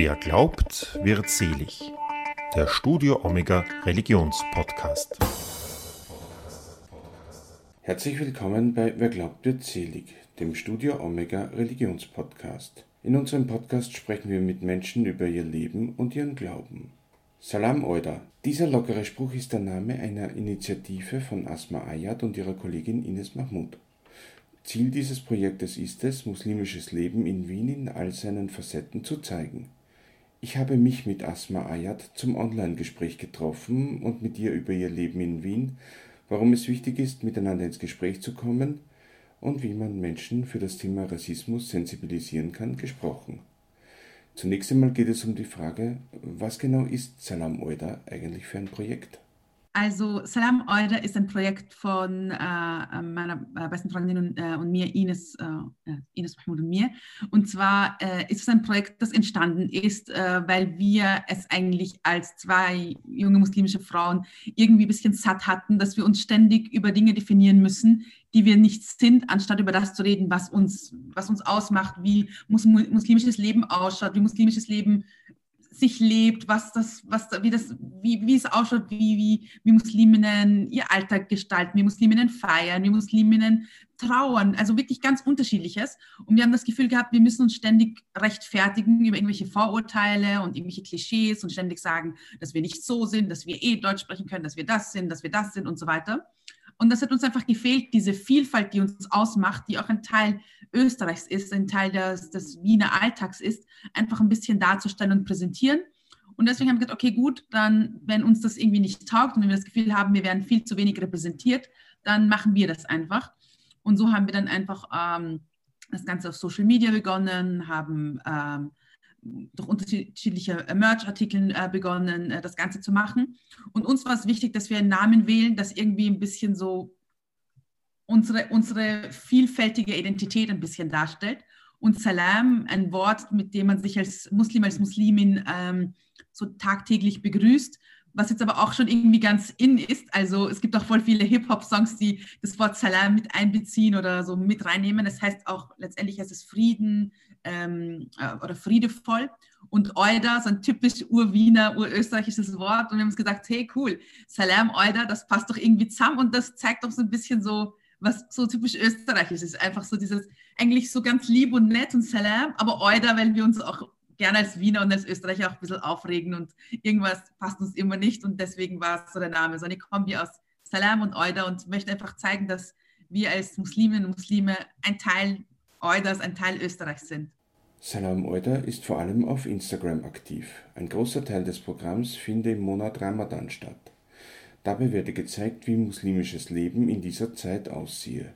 Wer glaubt, wird selig. Der Studio Omega Religionspodcast. Herzlich willkommen bei Wer glaubt, wird selig, dem Studio Omega Religionspodcast. In unserem Podcast sprechen wir mit Menschen über ihr Leben und ihren Glauben. Salam Oida. Dieser lockere Spruch ist der Name einer Initiative von Asma Ayat und ihrer Kollegin Ines Mahmoud. Ziel dieses Projektes ist es, muslimisches Leben in Wien in all seinen Facetten zu zeigen. Ich habe mich mit Asma Ayat zum Online-Gespräch getroffen und mit ihr über ihr Leben in Wien, warum es wichtig ist, miteinander ins Gespräch zu kommen und wie man Menschen für das Thema Rassismus sensibilisieren kann, gesprochen. Zunächst einmal geht es um die Frage, was genau ist Salam Oida eigentlich für ein Projekt? Also Salam Eure ist ein Projekt von äh, meiner äh, besten Freundin und, äh, und mir, Ines, äh, Ines Mahmoud und mir. Und zwar äh, ist es ein Projekt, das entstanden ist, äh, weil wir es eigentlich als zwei junge muslimische Frauen irgendwie ein bisschen satt hatten, dass wir uns ständig über Dinge definieren müssen, die wir nicht sind, anstatt über das zu reden, was uns, was uns ausmacht, wie muslimisches Leben ausschaut, wie muslimisches Leben sich lebt, was das, was, wie, das, wie, wie es ausschaut, wie, wie, wie Musliminnen ihr Alltag gestalten, wie Musliminnen feiern, wie Musliminnen trauern, also wirklich ganz unterschiedliches. Und wir haben das Gefühl gehabt, wir müssen uns ständig rechtfertigen über irgendwelche Vorurteile und irgendwelche Klischees und ständig sagen, dass wir nicht so sind, dass wir eh Deutsch sprechen können, dass wir das sind, dass wir das sind und so weiter. Und das hat uns einfach gefehlt, diese Vielfalt, die uns ausmacht, die auch ein Teil Österreichs ist, ein Teil des, des Wiener Alltags ist, einfach ein bisschen darzustellen und präsentieren. Und deswegen haben wir gesagt, okay, gut, dann, wenn uns das irgendwie nicht taugt und wenn wir das Gefühl haben, wir werden viel zu wenig repräsentiert, dann machen wir das einfach. Und so haben wir dann einfach ähm, das Ganze auf Social Media begonnen, haben ähm, durch unterschiedliche äh, Merch-Artikeln äh, begonnen, äh, das Ganze zu machen. Und uns war es wichtig, dass wir einen Namen wählen, das irgendwie ein bisschen so unsere, unsere vielfältige Identität ein bisschen darstellt. Und Salam, ein Wort, mit dem man sich als Muslim, als Muslimin ähm, so tagtäglich begrüßt, was jetzt aber auch schon irgendwie ganz in ist. Also es gibt auch voll viele Hip-Hop-Songs, die das Wort Salam mit einbeziehen oder so mit reinnehmen. Das heißt auch, letztendlich heißt es Frieden, ähm, äh, oder friedevoll. Und Euda, so ein typisch Urwiener, urösterreichisches Wort. Und wir haben uns gedacht, hey, cool, Salam Euda, das passt doch irgendwie zusammen und das zeigt doch so ein bisschen so, was so typisch österreichisch ist. Einfach so dieses, eigentlich so ganz lieb und nett und Salam, aber Euda, weil wir uns auch gerne als Wiener und als Österreicher auch ein bisschen aufregen und irgendwas passt uns immer nicht und deswegen war es so der Name. So eine Kombi aus Salam und Euda und möchte einfach zeigen, dass wir als Musliminnen und Muslime ein Teil Eudas, ein Teil Österreichs sind. Salam Oida ist vor allem auf Instagram aktiv. Ein großer Teil des Programms finde im Monat Ramadan statt. Dabei werde gezeigt, wie muslimisches Leben in dieser Zeit aussehe.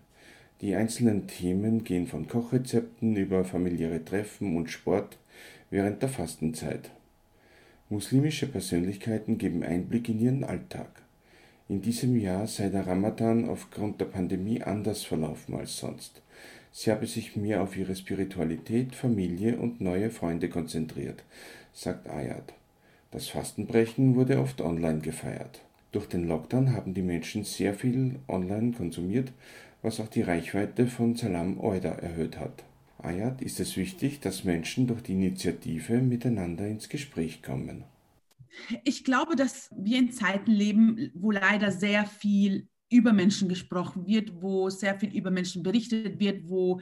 Die einzelnen Themen gehen von Kochrezepten über familiäre Treffen und Sport während der Fastenzeit. Muslimische Persönlichkeiten geben Einblick in ihren Alltag. In diesem Jahr sei der Ramadan aufgrund der Pandemie anders verlaufen als sonst. Sie habe sich mehr auf ihre Spiritualität, Familie und neue Freunde konzentriert, sagt Ayat. Das Fastenbrechen wurde oft online gefeiert. Durch den Lockdown haben die Menschen sehr viel online konsumiert, was auch die Reichweite von Salam Oida erhöht hat. Ayat ist es wichtig, dass Menschen durch die Initiative miteinander ins Gespräch kommen. Ich glaube, dass wir in Zeiten leben, wo leider sehr viel über Menschen gesprochen wird, wo sehr viel über Menschen berichtet wird, wo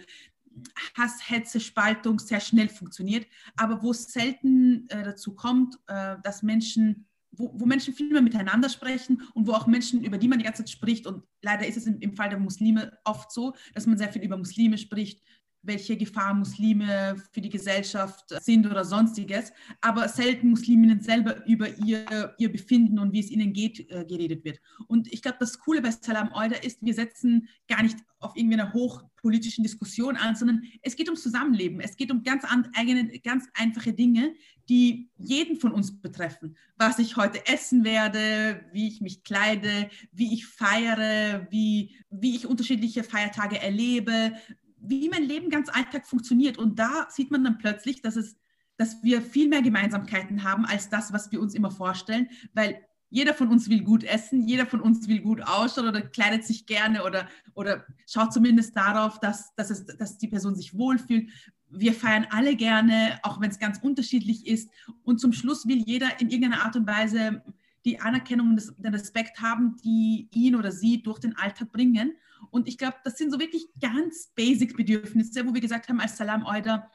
Hass, Hetze, Spaltung sehr schnell funktioniert, aber wo es selten äh, dazu kommt, äh, dass Menschen, wo, wo, Menschen viel mehr miteinander sprechen und wo auch Menschen, über die man die ganze Zeit spricht, und leider ist es im, im Fall der Muslime oft so, dass man sehr viel über Muslime spricht, welche Gefahr Muslime für die Gesellschaft sind oder sonstiges, aber selten Musliminnen selber über ihr, ihr Befinden und wie es ihnen geht, äh, geredet wird. Und ich glaube, das Coole bei Salam Oida ist, wir setzen gar nicht auf irgendwie eine hochpolitischen Diskussion an, sondern es geht ums Zusammenleben. Es geht um ganz, eigene, ganz einfache Dinge, die jeden von uns betreffen. Was ich heute essen werde, wie ich mich kleide, wie ich feiere, wie, wie ich unterschiedliche Feiertage erlebe, wie mein Leben ganz Alltag funktioniert. Und da sieht man dann plötzlich, dass, es, dass wir viel mehr Gemeinsamkeiten haben als das, was wir uns immer vorstellen, weil jeder von uns will gut essen, jeder von uns will gut ausschauen oder kleidet sich gerne oder, oder schaut zumindest darauf, dass, dass, es, dass die Person sich wohlfühlt. Wir feiern alle gerne, auch wenn es ganz unterschiedlich ist. Und zum Schluss will jeder in irgendeiner Art und Weise die Anerkennung und den Respekt haben, die ihn oder sie durch den Alltag bringen. Und ich glaube, das sind so wirklich ganz basic Bedürfnisse, wo wir gesagt haben, als Salam Euda,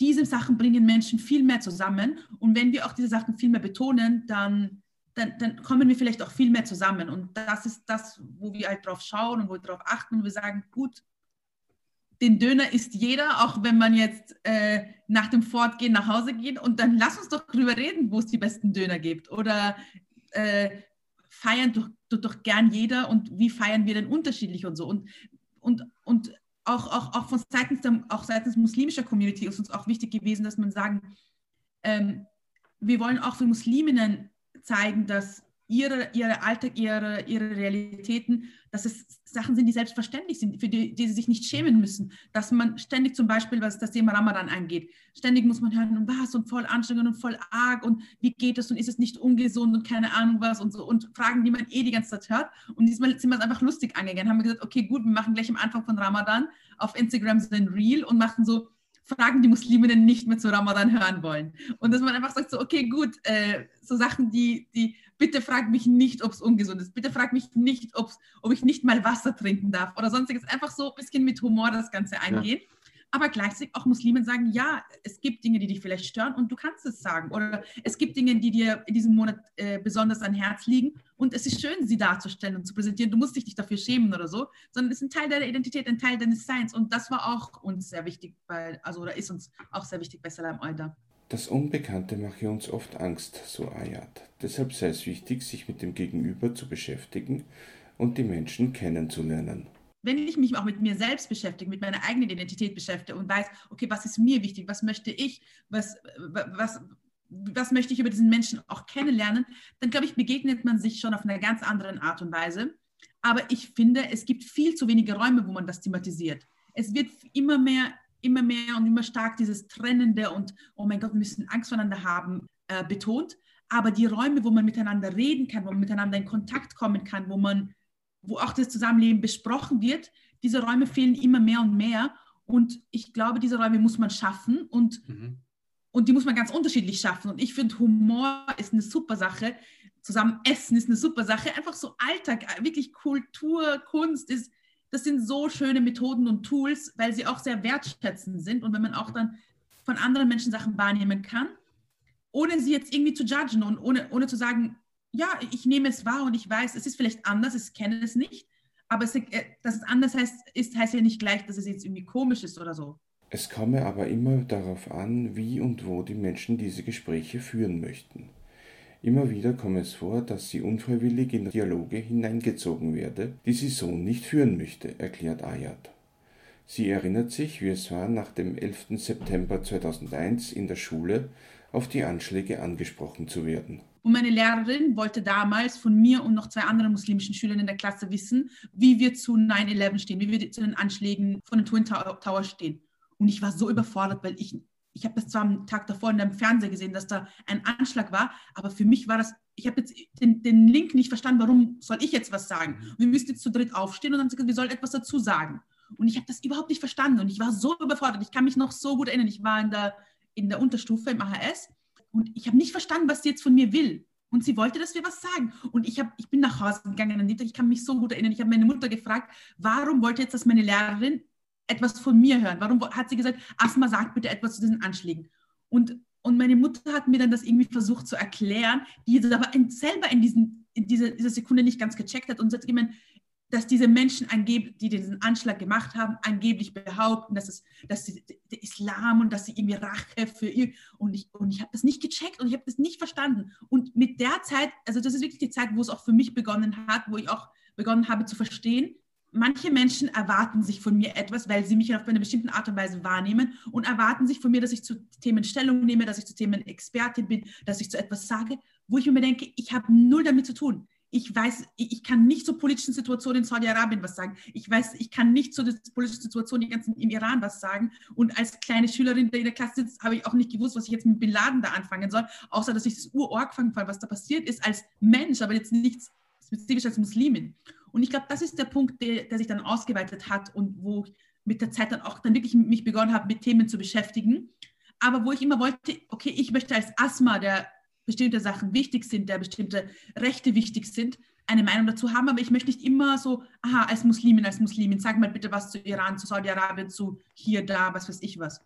diese Sachen bringen Menschen viel mehr zusammen. Und wenn wir auch diese Sachen viel mehr betonen, dann dann, dann, kommen wir vielleicht auch viel mehr zusammen. Und das ist das, wo wir halt drauf schauen und wo wir drauf achten und wir sagen, gut, den Döner isst jeder, auch wenn man jetzt äh, nach dem Fortgehen nach Hause geht. Und dann lass uns doch drüber reden, wo es die besten Döner gibt. Oder äh, feiern doch, doch, doch gern jeder und wie feiern wir denn unterschiedlich und so. Und, und, und auch, auch, auch von seitens, der, auch seitens muslimischer Community ist uns auch wichtig gewesen, dass man sagen, ähm, wir wollen auch für Musliminnen zeigen, dass ihre, ihre Alltag, ihre, ihre Realitäten, dass es Sachen sind, die selbstverständlich sind, für die, die sie sich nicht schämen müssen. Dass man ständig zum Beispiel, was das Thema Ramadan angeht, ständig muss man hören, und was und voll anstrengend und voll arg und wie geht es und ist es nicht ungesund und keine Ahnung was und so und Fragen, die man eh die ganze Zeit hört. Und diesmal sind wir es einfach lustig angegangen, haben wir gesagt, okay, gut, wir machen gleich am Anfang von Ramadan auf Instagram so ein Reel und machen so, Fragen, die Musliminnen nicht mehr zu Ramadan hören wollen. Und dass man einfach sagt, so, okay, gut, äh, so Sachen, die, die, bitte frag mich nicht, ob es ungesund ist, bitte frag mich nicht, ob's, ob ich nicht mal Wasser trinken darf oder sonstiges. Einfach so ein bisschen mit Humor das Ganze eingehen. Ja aber gleichzeitig auch Muslimen sagen, ja, es gibt Dinge, die dich vielleicht stören und du kannst es sagen. Oder es gibt Dinge, die dir in diesem Monat äh, besonders an Herz liegen und es ist schön, sie darzustellen und zu präsentieren. Du musst dich nicht dafür schämen oder so, sondern es ist ein Teil deiner Identität, ein Teil deines Seins und das war auch uns sehr wichtig, bei, also oder ist uns auch sehr wichtig bei Salam Alda. Das Unbekannte mache uns oft Angst, so Ayat. Deshalb sei es wichtig, sich mit dem Gegenüber zu beschäftigen und die Menschen kennenzulernen wenn ich mich auch mit mir selbst beschäftige, mit meiner eigenen Identität beschäftige und weiß, okay, was ist mir wichtig, was möchte ich, was, was, was möchte ich über diesen Menschen auch kennenlernen, dann glaube ich, begegnet man sich schon auf einer ganz anderen Art und Weise. Aber ich finde, es gibt viel zu wenige Räume, wo man das thematisiert. Es wird immer mehr, immer mehr und immer stark dieses Trennende und, oh mein Gott, wir müssen Angst voneinander haben, äh, betont. Aber die Räume, wo man miteinander reden kann, wo man miteinander in Kontakt kommen kann, wo man wo auch das Zusammenleben besprochen wird, diese Räume fehlen immer mehr und mehr. Und ich glaube, diese Räume muss man schaffen und, mhm. und die muss man ganz unterschiedlich schaffen. Und ich finde, Humor ist eine super Sache. Zusammen essen ist eine super Sache. Einfach so Alltag, wirklich Kultur, Kunst ist, das sind so schöne Methoden und Tools, weil sie auch sehr wertschätzend sind. Und wenn man auch dann von anderen Menschen Sachen wahrnehmen kann, ohne sie jetzt irgendwie zu judgen und ohne, ohne zu sagen, ja, ich nehme es wahr und ich weiß, es ist vielleicht anders, ich kenne es nicht, aber es, äh, dass es anders heißt, ist, heißt ja nicht gleich, dass es jetzt irgendwie komisch ist oder so. Es komme aber immer darauf an, wie und wo die Menschen diese Gespräche führen möchten. Immer wieder komme es vor, dass sie unfreiwillig in Dialoge hineingezogen werde, die sie so nicht führen möchte, erklärt Ayat. Sie erinnert sich, wie es war nach dem 11. September 2001 in der Schule, auf die Anschläge angesprochen zu werden. Und meine Lehrerin wollte damals von mir und noch zwei anderen muslimischen Schülern in der Klasse wissen, wie wir zu 9-11 stehen, wie wir zu den Anschlägen von den Twin Towers stehen. Und ich war so überfordert, weil ich, ich habe das zwar am Tag davor in dem Fernseher gesehen, dass da ein Anschlag war, aber für mich war das, ich habe jetzt den, den, Link nicht verstanden, warum soll ich jetzt was sagen? Mhm. Wir müssten jetzt zu dritt aufstehen und dann gesagt, wir sollen etwas dazu sagen. Und ich habe das überhaupt nicht verstanden und ich war so überfordert. Ich kann mich noch so gut erinnern, ich war in der, in der Unterstufe im AHS und ich habe nicht verstanden, was sie jetzt von mir will. Und sie wollte, dass wir was sagen. Und ich, hab, ich bin nach Hause gegangen an ich kann mich so gut erinnern. Ich habe meine Mutter gefragt, warum wollte jetzt, dass meine Lehrerin etwas von mir hören? Warum hat sie gesagt, Asma, sag bitte etwas zu diesen Anschlägen? Und, und meine Mutter hat mir dann das irgendwie versucht zu erklären, die aber selber in, diesen, in dieser, dieser Sekunde nicht ganz gecheckt hat und sie hat gemeint, dass diese Menschen, die diesen Anschlag gemacht haben, angeblich behaupten, dass es dass die, der Islam und dass sie irgendwie Rache für ihr und ich, und ich habe das nicht gecheckt und ich habe das nicht verstanden. Und mit der Zeit, also das ist wirklich die Zeit, wo es auch für mich begonnen hat, wo ich auch begonnen habe zu verstehen, manche Menschen erwarten sich von mir etwas, weil sie mich auf eine bestimmte Art und Weise wahrnehmen und erwarten sich von mir, dass ich zu Themen Stellung nehme, dass ich zu Themen Expertin bin, dass ich zu etwas sage, wo ich mir denke, ich habe null damit zu tun ich weiß, ich kann nicht zur politischen Situation in Saudi-Arabien was sagen. Ich weiß, ich kann nicht zur politischen Situation im Iran was sagen. Und als kleine Schülerin, die in der Klasse sitzt, habe ich auch nicht gewusst, was ich jetzt mit Bin Laden da anfangen soll, außer dass ich das Urorg fangen was da passiert ist als Mensch, aber jetzt nichts spezifisch als Muslimin. Und ich glaube, das ist der Punkt, der, der sich dann ausgeweitet hat und wo ich mit der Zeit dann auch dann wirklich mich begonnen habe, mit Themen zu beschäftigen. Aber wo ich immer wollte, okay, ich möchte als Asma, der bestimmte Sachen wichtig sind, der bestimmte Rechte wichtig sind, eine Meinung dazu haben, aber ich möchte nicht immer so, aha, als Muslimin, als Muslimin, sag mal bitte was zu Iran, zu Saudi-Arabien, zu hier, da, was weiß ich was.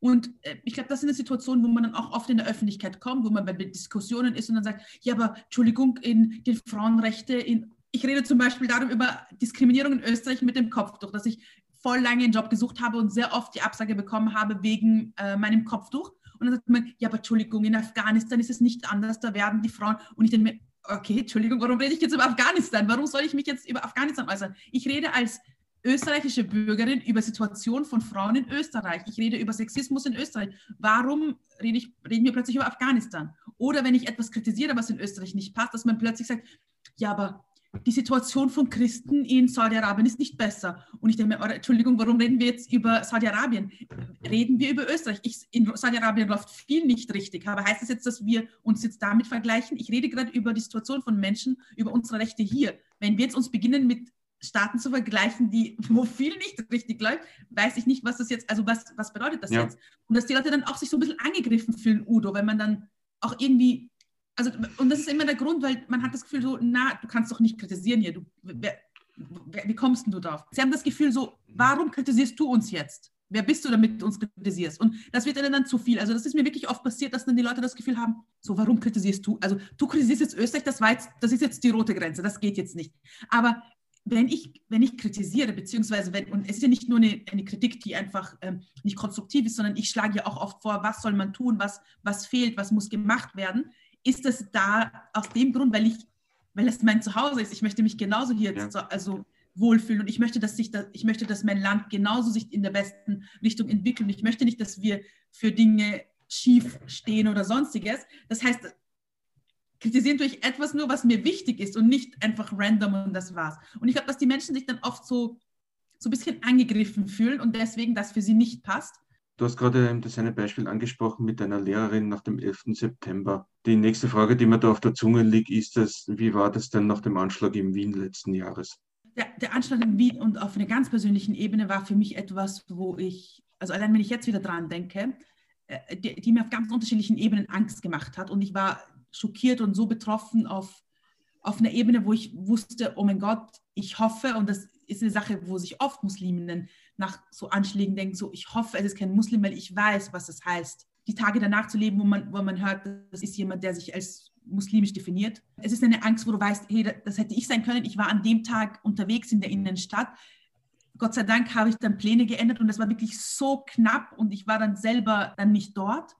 Und äh, ich glaube, das ist eine Situation, wo man dann auch oft in der Öffentlichkeit kommt, wo man bei Diskussionen ist und dann sagt, ja, aber Entschuldigung, in den Frauenrechte, in, ich rede zum Beispiel darum über Diskriminierung in Österreich mit dem Kopftuch, dass ich voll lange einen Job gesucht habe und sehr oft die Absage bekommen habe wegen äh, meinem Kopftuch. Und dann sagt man, ja, aber Entschuldigung, in Afghanistan ist es nicht anders, da werden die Frauen. Und ich denke mir, okay, Entschuldigung, warum rede ich jetzt über Afghanistan? Warum soll ich mich jetzt über Afghanistan äußern? Ich rede als österreichische Bürgerin über Situation von Frauen in Österreich. Ich rede über Sexismus in Österreich. Warum rede ich, reden wir plötzlich über Afghanistan? Oder wenn ich etwas kritisiere, was in Österreich nicht passt, dass man plötzlich sagt, ja, aber die Situation von Christen in Saudi-Arabien ist nicht besser. Und ich denke mir, Entschuldigung, warum reden wir jetzt über Saudi-Arabien? Reden wir über Österreich? Ich, in Saudi-Arabien läuft viel nicht richtig. Aber heißt das jetzt, dass wir uns jetzt damit vergleichen? Ich rede gerade über die Situation von Menschen, über unsere Rechte hier. Wenn wir jetzt uns beginnen mit Staaten zu vergleichen, die, wo viel nicht richtig läuft, weiß ich nicht, was das jetzt, also was, was bedeutet das ja. jetzt? Und dass die Leute dann auch sich so ein bisschen angegriffen fühlen, Udo, wenn man dann auch irgendwie also, und das ist immer der Grund, weil man hat das Gefühl so, na, du kannst doch nicht kritisieren hier. Du, wer, wer, wie kommst denn du drauf? Sie haben das Gefühl so, warum kritisierst du uns jetzt? Wer bist du, damit du uns kritisierst? Und das wird ihnen dann zu viel. Also das ist mir wirklich oft passiert, dass dann die Leute das Gefühl haben, so, warum kritisierst du? Also du kritisierst jetzt Österreich, das, war jetzt, das ist jetzt die rote Grenze, das geht jetzt nicht. Aber wenn ich, wenn ich kritisiere, beziehungsweise wenn, und es ist ja nicht nur eine, eine Kritik, die einfach ähm, nicht konstruktiv ist, sondern ich schlage ja auch oft vor, was soll man tun, was, was fehlt, was muss gemacht werden, ist das da aus dem Grund, weil ich, weil es mein Zuhause ist. Ich möchte mich genauso hier ja. so, also wohlfühlen und ich möchte, dass sich da, ich möchte, dass mein Land genauso sich in der besten Richtung entwickelt. Ich möchte nicht, dass wir für Dinge schief stehen oder sonstiges. Das heißt, kritisieren durch etwas nur, was mir wichtig ist und nicht einfach random und das war's. Und ich glaube, dass die Menschen sich dann oft so, so ein bisschen angegriffen fühlen und deswegen das für sie nicht passt. Du hast gerade das eine Beispiel angesprochen mit deiner Lehrerin nach dem 11. September. Die nächste Frage, die mir da auf der Zunge liegt, ist das, wie war das denn nach dem Anschlag in Wien letzten Jahres? Der, der Anschlag in Wien und auf einer ganz persönlichen Ebene war für mich etwas, wo ich, also allein wenn ich jetzt wieder dran denke, äh, die, die mir auf ganz unterschiedlichen Ebenen Angst gemacht hat. Und ich war schockiert und so betroffen auf, auf einer Ebene, wo ich wusste, oh mein Gott, ich hoffe, und das ist eine Sache, wo sich oft Musliminnen nach so Anschlägen denken, so ich hoffe, es ist kein Muslim, weil ich weiß, was es heißt, die Tage danach zu leben, wo man, wo man hört, das ist jemand, der sich als muslimisch definiert. Es ist eine Angst, wo du weißt, hey, das hätte ich sein können. Ich war an dem Tag unterwegs in der Innenstadt. Gott sei Dank habe ich dann Pläne geändert und das war wirklich so knapp und ich war dann selber dann nicht dort.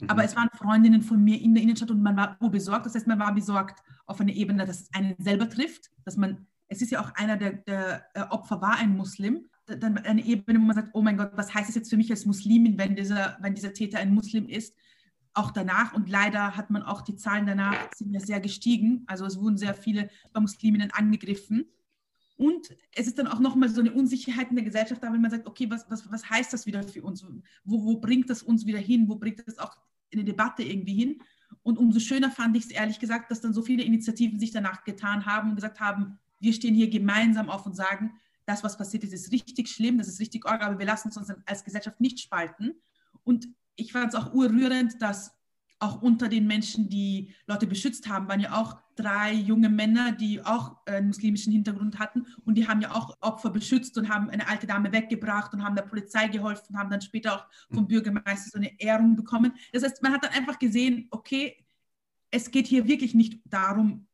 Mhm. Aber es waren Freundinnen von mir in der Innenstadt und man war besorgt. Das heißt, man war besorgt auf einer Ebene, dass es einen selber trifft, dass man es ist ja auch einer der, der äh, Opfer war ein Muslim, dann eine Ebene, wo man sagt, oh mein Gott, was heißt das jetzt für mich als Muslimin, wenn dieser, wenn dieser Täter ein Muslim ist? Auch danach und leider hat man auch die Zahlen danach sind ja sehr gestiegen. Also es wurden sehr viele Musliminnen angegriffen. Und es ist dann auch nochmal so eine Unsicherheit in der Gesellschaft da, wenn man sagt, okay, was, was, was heißt das wieder für uns? Wo, wo bringt das uns wieder hin? Wo bringt das auch in eine Debatte irgendwie hin? Und umso schöner fand ich es ehrlich gesagt, dass dann so viele Initiativen sich danach getan haben und gesagt haben, wir stehen hier gemeinsam auf und sagen, das, was passiert ist, ist richtig schlimm, das ist richtig arg, aber wir lassen es uns als Gesellschaft nicht spalten. Und ich fand es auch urrührend, dass auch unter den Menschen, die Leute beschützt haben, waren ja auch drei junge Männer, die auch einen muslimischen Hintergrund hatten und die haben ja auch Opfer beschützt und haben eine alte Dame weggebracht und haben der Polizei geholfen, haben dann später auch vom Bürgermeister so eine Ehrung bekommen. Das heißt, man hat dann einfach gesehen, okay, es geht hier wirklich nicht darum,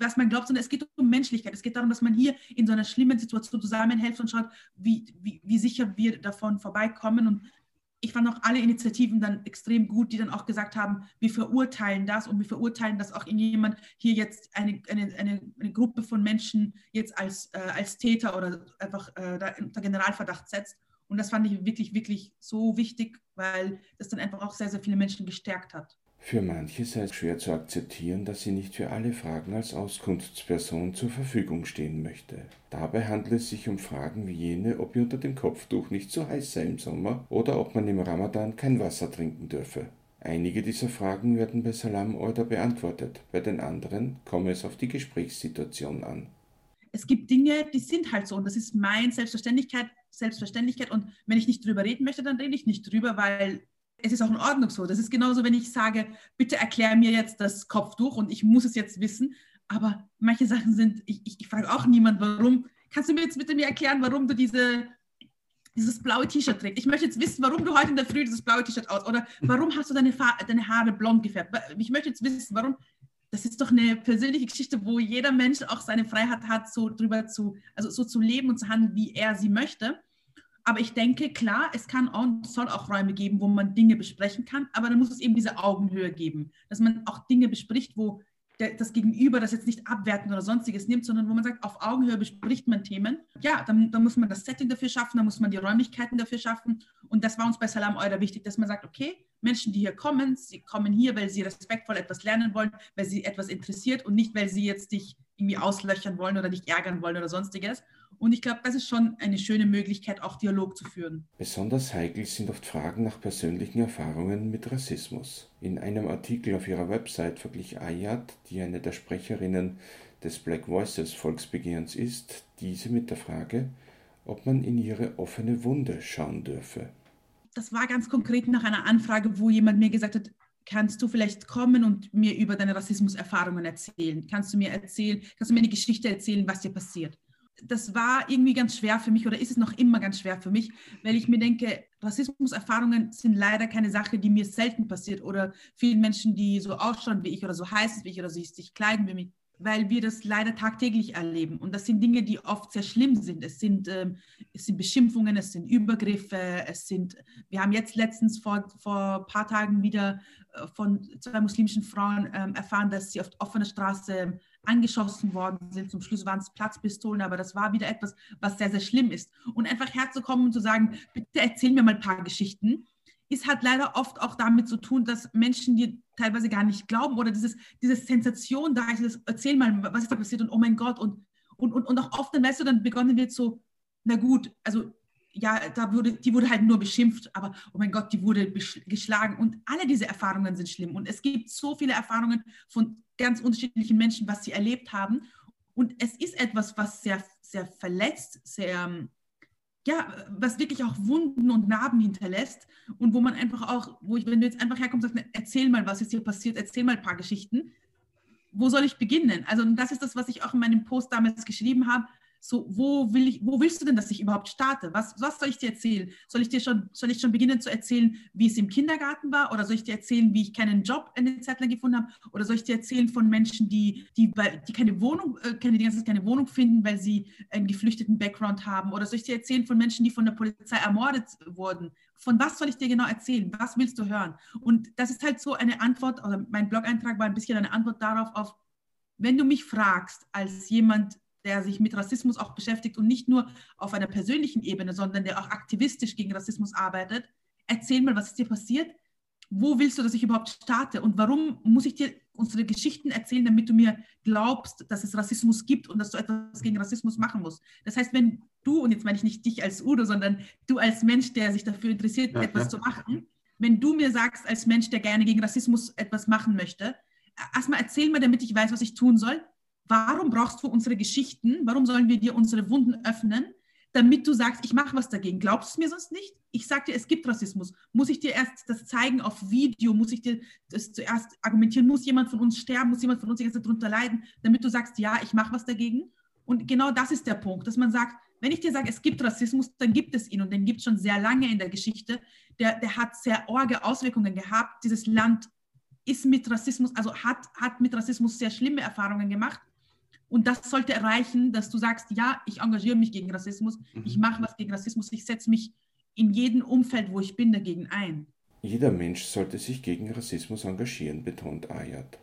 was man glaubt, sondern es geht um Menschlichkeit. Es geht darum, dass man hier in so einer schlimmen Situation zusammenhält und schaut, wie, wie, wie sicher wir davon vorbeikommen. Und ich fand auch alle Initiativen dann extrem gut, die dann auch gesagt haben, wir verurteilen das und wir verurteilen, dass auch jemand hier jetzt eine, eine, eine, eine Gruppe von Menschen jetzt als, äh, als Täter oder einfach äh, da unter Generalverdacht setzt. Und das fand ich wirklich, wirklich so wichtig, weil das dann einfach auch sehr, sehr viele Menschen gestärkt hat. Für manche sei es schwer zu akzeptieren, dass sie nicht für alle Fragen als Auskunftsperson zur Verfügung stehen möchte. Dabei handelt es sich um Fragen wie jene, ob ihr unter dem Kopftuch nicht zu heiß sei im Sommer oder ob man im Ramadan kein Wasser trinken dürfe. Einige dieser Fragen werden bei Salam Order beantwortet, bei den anderen komme es auf die Gesprächssituation an. Es gibt Dinge, die sind halt so und das ist mein Selbstverständlichkeit, Selbstverständlichkeit und wenn ich nicht drüber reden möchte, dann rede ich nicht drüber, weil es ist auch in Ordnung so. Das ist genauso, wenn ich sage, bitte erklär mir jetzt das Kopftuch und ich muss es jetzt wissen. Aber manche Sachen sind, ich, ich, ich frage auch niemand, warum. Kannst du mir jetzt bitte mir erklären, warum du diese, dieses blaue T-Shirt trägst? Ich möchte jetzt wissen, warum du heute in der Früh dieses blaue T-Shirt aus oder warum hast du deine, deine Haare blond gefärbt? Ich möchte jetzt wissen, warum. Das ist doch eine persönliche Geschichte, wo jeder Mensch auch seine Freiheit hat, so drüber zu, also so zu leben und zu handeln, wie er sie möchte. Aber ich denke, klar, es kann und soll auch Räume geben, wo man Dinge besprechen kann, aber dann muss es eben diese Augenhöhe geben, dass man auch Dinge bespricht, wo der, das Gegenüber das jetzt nicht abwerten oder sonstiges nimmt, sondern wo man sagt, auf Augenhöhe bespricht man Themen. Ja, dann, dann muss man das Setting dafür schaffen, dann muss man die Räumlichkeiten dafür schaffen. Und das war uns bei Salam Euder wichtig, dass man sagt, okay, Menschen, die hier kommen, sie kommen hier, weil sie respektvoll etwas lernen wollen, weil sie etwas interessiert und nicht, weil sie jetzt dich irgendwie auslöchern wollen oder dich ärgern wollen oder sonstiges. Und ich glaube, das ist schon eine schöne Möglichkeit, auch Dialog zu führen. Besonders heikel sind oft Fragen nach persönlichen Erfahrungen mit Rassismus. In einem Artikel auf ihrer Website verglich Ayat, die eine der Sprecherinnen des Black Voices Volksbegehrens ist, diese mit der Frage, ob man in ihre offene Wunde schauen dürfe. Das war ganz konkret nach einer Anfrage, wo jemand mir gesagt hat, kannst du vielleicht kommen und mir über deine Rassismuserfahrungen erzählen? Kannst du mir erzählen, kannst du mir eine Geschichte erzählen, was dir passiert? das war irgendwie ganz schwer für mich oder ist es noch immer ganz schwer für mich, weil ich mir denke, Rassismuserfahrungen sind leider keine Sache, die mir selten passiert oder vielen Menschen, die so ausschauen wie ich oder so heißen wie ich oder sich kleiden wie mich, weil wir das leider tagtäglich erleben. Und das sind Dinge, die oft sehr schlimm sind. Es sind, ähm, es sind Beschimpfungen, es sind Übergriffe, es sind, wir haben jetzt letztens vor, vor ein paar Tagen wieder äh, von zwei muslimischen Frauen ähm, erfahren, dass sie auf offener Straße angeschossen worden sind. Zum Schluss waren es Platzpistolen, aber das war wieder etwas, was sehr, sehr schlimm ist. Und einfach herzukommen und zu sagen, bitte erzähl mir mal ein paar Geschichten, ist halt leider oft auch damit zu tun, dass Menschen dir teilweise gar nicht glauben oder dieses, diese Sensation da ist, erzähl mal, was ist da passiert und oh mein Gott und, und, und, und auch oft dann, weißt du, dann begonnen wird so, na gut, also ja, da wurde, die wurde halt nur beschimpft, aber oh mein Gott, die wurde geschlagen. Und alle diese Erfahrungen sind schlimm. Und es gibt so viele Erfahrungen von ganz unterschiedlichen Menschen, was sie erlebt haben. Und es ist etwas, was sehr, sehr verletzt, sehr, ja, was wirklich auch Wunden und Narben hinterlässt und wo man einfach auch, wo ich, wenn du jetzt einfach herkommst und sagst, erzähl mal, was ist hier passiert, erzähl mal ein paar Geschichten. Wo soll ich beginnen? Also, das ist das, was ich auch in meinem Post damals geschrieben habe so, wo, will ich, wo willst du denn, dass ich überhaupt starte? Was, was soll ich dir erzählen? Soll ich dir schon, soll ich schon beginnen zu erzählen, wie es im Kindergarten war? Oder soll ich dir erzählen, wie ich keinen Job eine Zeit lang gefunden habe? Oder soll ich dir erzählen von Menschen, die, die, die keine Wohnung, äh, keine, die ganze keine Wohnung finden, weil sie einen geflüchteten Background haben? Oder soll ich dir erzählen von Menschen, die von der Polizei ermordet wurden? Von was soll ich dir genau erzählen? Was willst du hören? Und das ist halt so eine Antwort, oder mein Blog-Eintrag war ein bisschen eine Antwort darauf, auf, wenn du mich fragst, als jemand, der sich mit Rassismus auch beschäftigt und nicht nur auf einer persönlichen Ebene, sondern der auch aktivistisch gegen Rassismus arbeitet. Erzähl mal, was ist dir passiert? Wo willst du, dass ich überhaupt starte? Und warum muss ich dir unsere Geschichten erzählen, damit du mir glaubst, dass es Rassismus gibt und dass du etwas gegen Rassismus machen musst? Das heißt, wenn du, und jetzt meine ich nicht dich als Udo, sondern du als Mensch, der sich dafür interessiert, ja, etwas ja. zu machen, wenn du mir sagst, als Mensch, der gerne gegen Rassismus etwas machen möchte, erstmal erzähl mir, damit ich weiß, was ich tun soll warum brauchst du unsere Geschichten? Warum sollen wir dir unsere Wunden öffnen? Damit du sagst, ich mache was dagegen. Glaubst du mir sonst nicht? Ich sage dir, es gibt Rassismus. Muss ich dir erst das zeigen auf Video? Muss ich dir das zuerst argumentieren? Muss jemand von uns sterben? Muss jemand von uns die ganze Zeit drunter leiden? Damit du sagst, ja, ich mache was dagegen? Und genau das ist der Punkt, dass man sagt, wenn ich dir sage, es gibt Rassismus, dann gibt es ihn und den gibt es schon sehr lange in der Geschichte. Der, der hat sehr orge Auswirkungen gehabt. Dieses Land ist mit Rassismus, also hat, hat mit Rassismus sehr schlimme Erfahrungen gemacht. Und das sollte erreichen, dass du sagst, ja, ich engagiere mich gegen Rassismus, mhm. ich mache was gegen Rassismus, ich setze mich in jedem Umfeld, wo ich bin, dagegen ein. Jeder Mensch sollte sich gegen Rassismus engagieren, betont Ayat.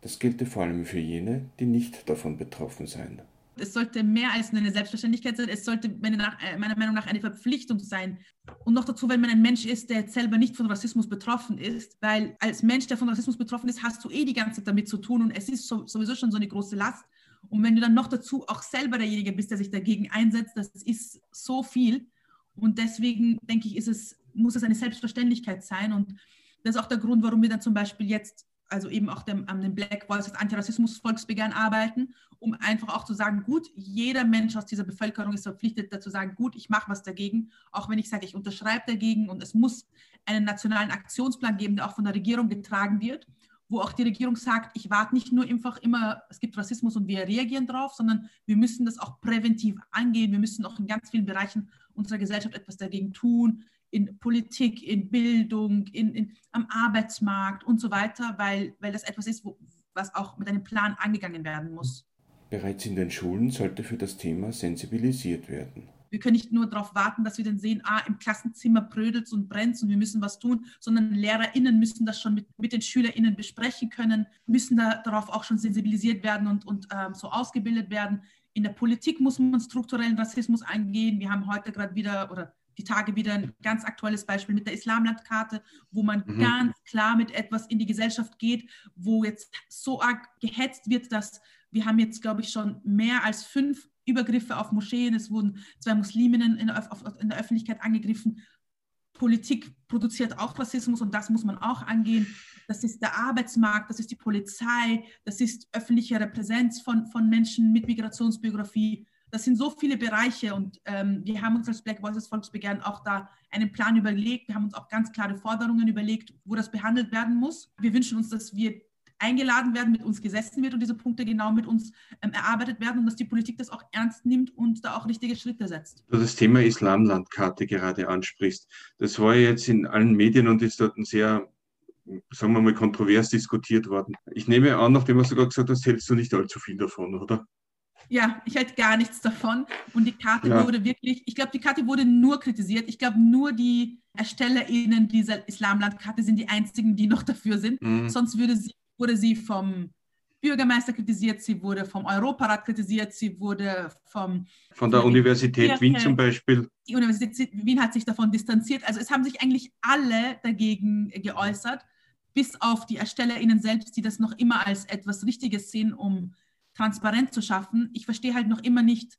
Das gelte vor allem für jene, die nicht davon betroffen seien. Es sollte mehr als eine Selbstverständlichkeit sein. Es sollte meiner, äh, meiner Meinung nach eine Verpflichtung sein. Und noch dazu, wenn man ein Mensch ist, der selber nicht von Rassismus betroffen ist, weil als Mensch, der von Rassismus betroffen ist, hast du eh die ganze Zeit damit zu tun und es ist sowieso schon so eine große Last. Und wenn du dann noch dazu auch selber derjenige bist, der sich dagegen einsetzt, das ist so viel. Und deswegen denke ich, ist es, muss es eine Selbstverständlichkeit sein. Und das ist auch der Grund, warum wir dann zum Beispiel jetzt also eben auch dem, an dem Black Voices Antirassismus-Volksbegehren arbeiten, um einfach auch zu sagen, gut, jeder Mensch aus dieser Bevölkerung ist verpflichtet dazu sagen, gut, ich mache was dagegen, auch wenn ich sage, ich unterschreibe dagegen und es muss einen nationalen Aktionsplan geben, der auch von der Regierung getragen wird, wo auch die Regierung sagt, ich warte nicht nur einfach immer, es gibt Rassismus und wir reagieren drauf, sondern wir müssen das auch präventiv angehen, wir müssen auch in ganz vielen Bereichen unserer Gesellschaft etwas dagegen tun in Politik, in Bildung, in, in, am Arbeitsmarkt und so weiter, weil, weil das etwas ist, wo, was auch mit einem Plan angegangen werden muss. Bereits in den Schulen sollte für das Thema sensibilisiert werden. Wir können nicht nur darauf warten, dass wir dann sehen, ah, im Klassenzimmer brödelt und brennt und wir müssen was tun, sondern LehrerInnen müssen das schon mit, mit den SchülerInnen besprechen können, müssen da, darauf auch schon sensibilisiert werden und, und ähm, so ausgebildet werden. In der Politik muss man strukturellen Rassismus angehen. Wir haben heute gerade wieder, oder die Tage wieder ein ganz aktuelles Beispiel mit der Islamlandkarte, wo man mhm. ganz klar mit etwas in die Gesellschaft geht, wo jetzt so arg gehetzt wird, dass wir haben jetzt, glaube ich, schon mehr als fünf Übergriffe auf Moscheen. Es wurden zwei Musliminnen in der, in der Öffentlichkeit angegriffen. Politik produziert auch Rassismus und das muss man auch angehen. Das ist der Arbeitsmarkt, das ist die Polizei, das ist öffentliche Repräsenz von, von Menschen mit Migrationsbiografie. Das sind so viele Bereiche und ähm, wir haben uns als Black Voices Volksbegehren auch da einen Plan überlegt. Wir haben uns auch ganz klare Forderungen überlegt, wo das behandelt werden muss. Wir wünschen uns, dass wir eingeladen werden, mit uns gesessen wird und diese Punkte genau mit uns ähm, erarbeitet werden und dass die Politik das auch ernst nimmt und da auch richtige Schritte setzt. Du das Thema Islamlandkarte gerade ansprichst. Das war jetzt in allen Medien und ist dort ein sehr sagen wir mal, kontrovers diskutiert worden. Ich nehme an, nachdem du sogar gesagt hast, hältst du nicht allzu viel davon, oder? Ja, ich halte gar nichts davon. Und die Karte ja. wurde wirklich, ich glaube, die Karte wurde nur kritisiert. Ich glaube, nur die ErstellerInnen dieser Islamlandkarte sind die einzigen, die noch dafür sind. Mhm. Sonst würde sie, wurde sie vom Bürgermeister kritisiert, sie wurde vom Europarat kritisiert, sie wurde vom... Von der Universität Wien zum Beispiel. Die Universität Wien hat sich davon distanziert. Also es haben sich eigentlich alle dagegen geäußert, bis auf die ErstellerInnen selbst, die das noch immer als etwas Richtiges sehen, um transparent zu schaffen. Ich verstehe halt noch immer nicht,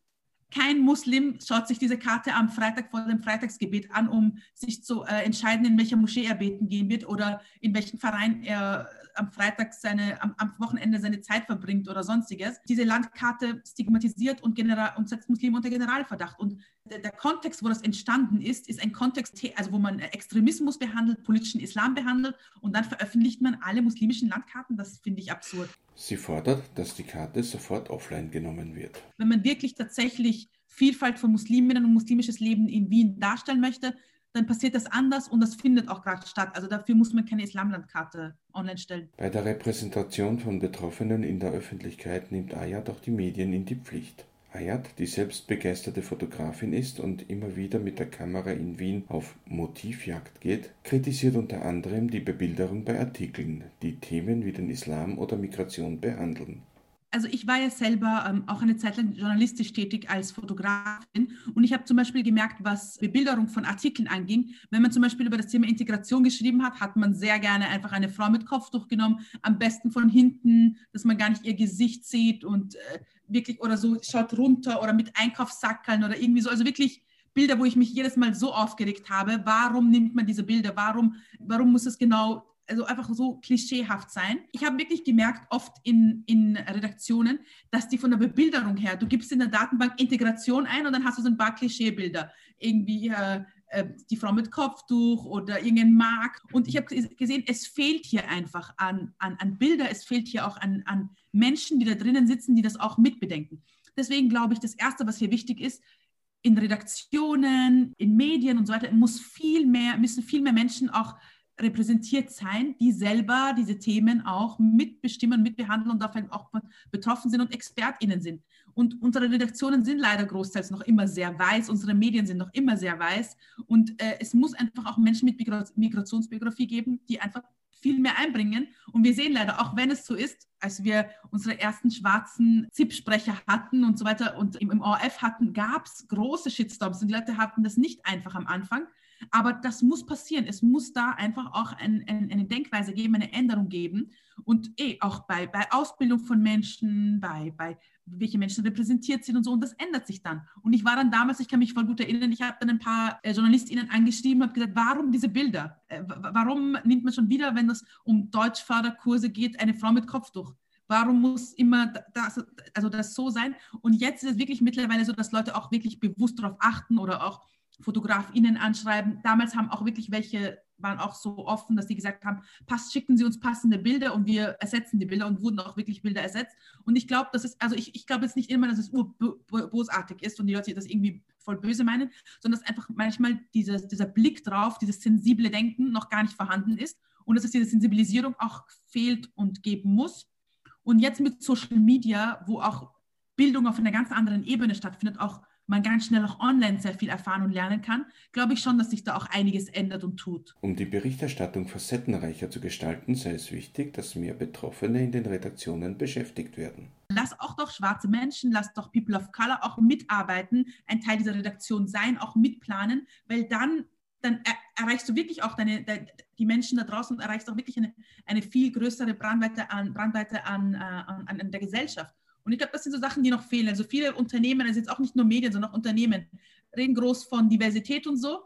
kein Muslim schaut sich diese Karte am Freitag vor dem Freitagsgebet an, um sich zu äh, entscheiden, in welcher Moschee er beten gehen wird oder in welchem Verein er am Freitag seine, am, am, Wochenende seine Zeit verbringt oder sonstiges. Diese Landkarte stigmatisiert und, General, und setzt Muslime unter Generalverdacht. Und der, der, Kontext, wo das entstanden ist, ist ein Kontext, also wo man Extremismus behandelt, politischen Islam behandelt und dann veröffentlicht man alle muslimischen Landkarten. Das finde ich absurd. Sie fordert, dass die Karte sofort offline genommen wird. Wenn man wirklich tatsächlich Vielfalt von Musliminnen und muslimisches Leben in Wien darstellen möchte, dann passiert das anders und das findet auch gerade statt. Also dafür muss man keine Islamlandkarte online stellen. Bei der Repräsentation von Betroffenen in der Öffentlichkeit nimmt Ayat auch die Medien in die Pflicht. Ayat, die selbst begeisterte Fotografin ist und immer wieder mit der Kamera in Wien auf Motivjagd geht, kritisiert unter anderem die Bebilderung bei Artikeln, die Themen wie den Islam oder Migration behandeln also ich war ja selber ähm, auch eine Zeit lang journalistisch tätig als Fotografin und ich habe zum Beispiel gemerkt, was Bebilderung von Artikeln anging. Wenn man zum Beispiel über das Thema Integration geschrieben hat, hat man sehr gerne einfach eine Frau mit Kopftuch genommen, am besten von hinten, dass man gar nicht ihr Gesicht sieht und äh, wirklich oder so schaut runter oder mit Einkaufssackeln oder irgendwie so. Also wirklich Bilder, wo ich mich jedes Mal so aufgeregt habe. Warum nimmt man diese Bilder? Warum, warum muss es genau also einfach so klischeehaft sein. Ich habe wirklich gemerkt, oft in, in Redaktionen, dass die von der Bebilderung her, du gibst in der Datenbank Integration ein und dann hast du so ein paar Klischeebilder. Irgendwie äh, äh, die Frau mit Kopftuch oder irgendein Mark. Und ich habe gesehen, es fehlt hier einfach an, an, an Bilder, es fehlt hier auch an, an Menschen, die da drinnen sitzen, die das auch mitbedenken. Deswegen glaube ich, das Erste, was hier wichtig ist, in Redaktionen, in Medien und so weiter, muss viel mehr, müssen viel mehr Menschen auch repräsentiert sein, die selber diese Themen auch mitbestimmen, mitbehandeln und davon auch betroffen sind und ExpertInnen sind. Und unsere Redaktionen sind leider großteils noch immer sehr weiß, unsere Medien sind noch immer sehr weiß und äh, es muss einfach auch Menschen mit Migrationsbiografie geben, die einfach viel mehr einbringen. Und wir sehen leider, auch wenn es so ist, als wir unsere ersten schwarzen ZIP-Sprecher hatten und so weiter und im, im ORF hatten, gab es große Shitstorms und die Leute hatten das nicht einfach am Anfang. Aber das muss passieren. Es muss da einfach auch ein, ein, eine Denkweise geben, eine Änderung geben. Und eh, auch bei, bei Ausbildung von Menschen, bei, bei welche Menschen repräsentiert sind und so. Und das ändert sich dann. Und ich war dann damals, ich kann mich voll gut erinnern, ich habe dann ein paar äh, JournalistInnen angeschrieben und habe gesagt, warum diese Bilder? Äh, warum nimmt man schon wieder, wenn es um Deutschförderkurse geht, eine Frau mit Kopftuch? Warum muss immer das, also das so sein? Und jetzt ist es wirklich mittlerweile so, dass Leute auch wirklich bewusst darauf achten oder auch FotografInnen anschreiben. Damals haben auch wirklich welche, waren auch so offen, dass sie gesagt haben, passt, schicken Sie uns passende Bilder und wir ersetzen die Bilder und wurden auch wirklich Bilder ersetzt. Und ich glaube, das ist, also ich, ich glaube jetzt nicht immer, dass es bosartig ist und die Leute das irgendwie voll böse meinen, sondern dass einfach manchmal dieses, dieser Blick drauf, dieses sensible Denken noch gar nicht vorhanden ist und dass es diese Sensibilisierung auch fehlt und geben muss. Und jetzt mit Social Media, wo auch Bildung auf einer ganz anderen Ebene stattfindet, auch man ganz schnell auch online sehr viel erfahren und lernen kann, glaube ich schon, dass sich da auch einiges ändert und tut. Um die Berichterstattung facettenreicher zu gestalten, sei es wichtig, dass mehr Betroffene in den Redaktionen beschäftigt werden. Lass auch doch schwarze Menschen, lass doch People of Color auch mitarbeiten, ein Teil dieser Redaktion sein, auch mitplanen, weil dann dann erreichst du wirklich auch deine, die Menschen da draußen und erreichst auch wirklich eine, eine viel größere Brandweite an, Brandweite an, äh, an, an der Gesellschaft. Und ich glaube, das sind so Sachen, die noch fehlen. Also viele Unternehmen, also jetzt auch nicht nur Medien, sondern auch Unternehmen, reden groß von Diversität und so.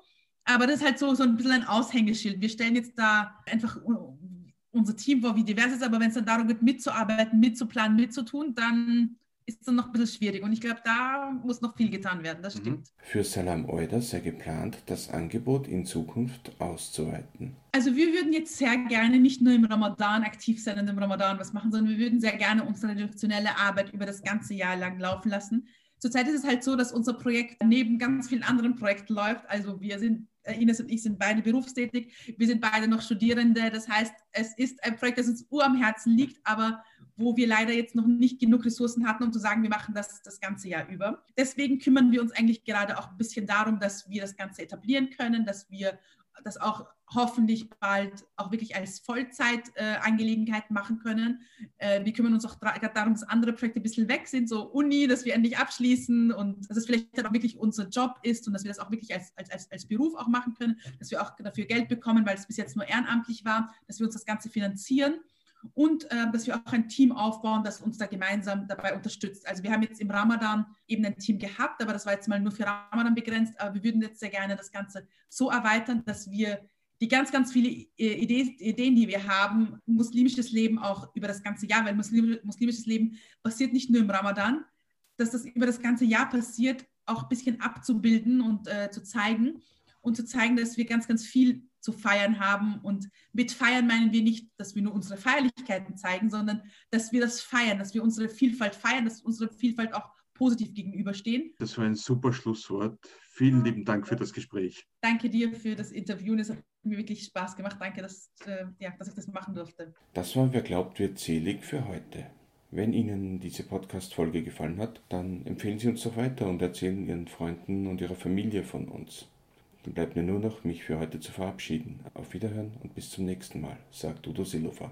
Aber das ist halt so, so ein bisschen ein Aushängeschild. Wir stellen jetzt da einfach unser Team vor, wie divers es ist, aber wenn es dann darum geht, mitzuarbeiten, mitzuplanen, mitzutun, dann ist es noch ein bisschen schwierig. Und ich glaube, da muss noch viel getan werden, das mhm. stimmt. Für Salam Euda sei geplant, das Angebot in Zukunft auszuweiten. Also wir würden jetzt sehr gerne nicht nur im Ramadan aktiv sein und im Ramadan was machen, sondern wir würden sehr gerne unsere redaktionelle Arbeit über das ganze Jahr lang laufen lassen. Zurzeit ist es halt so, dass unser Projekt neben ganz vielen anderen Projekten läuft. Also wir sind äh, Ines und ich sind beide berufstätig, wir sind beide noch Studierende. Das heißt, es ist ein Projekt, das uns ur am Herzen liegt, aber wo wir leider jetzt noch nicht genug Ressourcen hatten, um zu sagen, wir machen das das ganze Jahr über. Deswegen kümmern wir uns eigentlich gerade auch ein bisschen darum, dass wir das Ganze etablieren können, dass wir das auch hoffentlich bald auch wirklich als Vollzeitangelegenheit äh, machen können. Äh, wir kümmern uns auch gerade darum, dass andere Projekte ein bisschen weg sind, so Uni, dass wir endlich abschließen und dass es vielleicht dann auch wirklich unser Job ist und dass wir das auch wirklich als, als, als, als Beruf auch machen können, dass wir auch dafür Geld bekommen, weil es bis jetzt nur ehrenamtlich war, dass wir uns das Ganze finanzieren und äh, dass wir auch ein Team aufbauen, das uns da gemeinsam dabei unterstützt. Also wir haben jetzt im Ramadan eben ein Team gehabt, aber das war jetzt mal nur für Ramadan begrenzt. Aber wir würden jetzt sehr gerne das Ganze so erweitern, dass wir die ganz, ganz viele Ideen, die wir haben, muslimisches Leben auch über das ganze Jahr, weil muslimisches Leben passiert nicht nur im Ramadan, dass das über das ganze Jahr passiert, auch ein bisschen abzubilden und äh, zu zeigen und zu zeigen, dass wir ganz, ganz viel zu feiern haben. Und mit feiern meinen wir nicht, dass wir nur unsere Feierlichkeiten zeigen, sondern dass wir das feiern, dass wir unsere Vielfalt feiern, dass unsere Vielfalt auch positiv gegenüberstehen. Das war ein super Schlusswort. Vielen lieben Dank für das Gespräch. Danke dir für das Interview. Es hat mir wirklich Spaß gemacht. Danke, dass, äh, ja, dass ich das machen durfte. Das war Wer glaubt, wird selig für heute. Wenn Ihnen diese Podcast-Folge gefallen hat, dann empfehlen Sie uns doch weiter und erzählen Ihren Freunden und Ihrer Familie von uns. Dann bleibt mir nur noch, mich für heute zu verabschieden. Auf Wiederhören und bis zum nächsten Mal, sagt Udo Silova.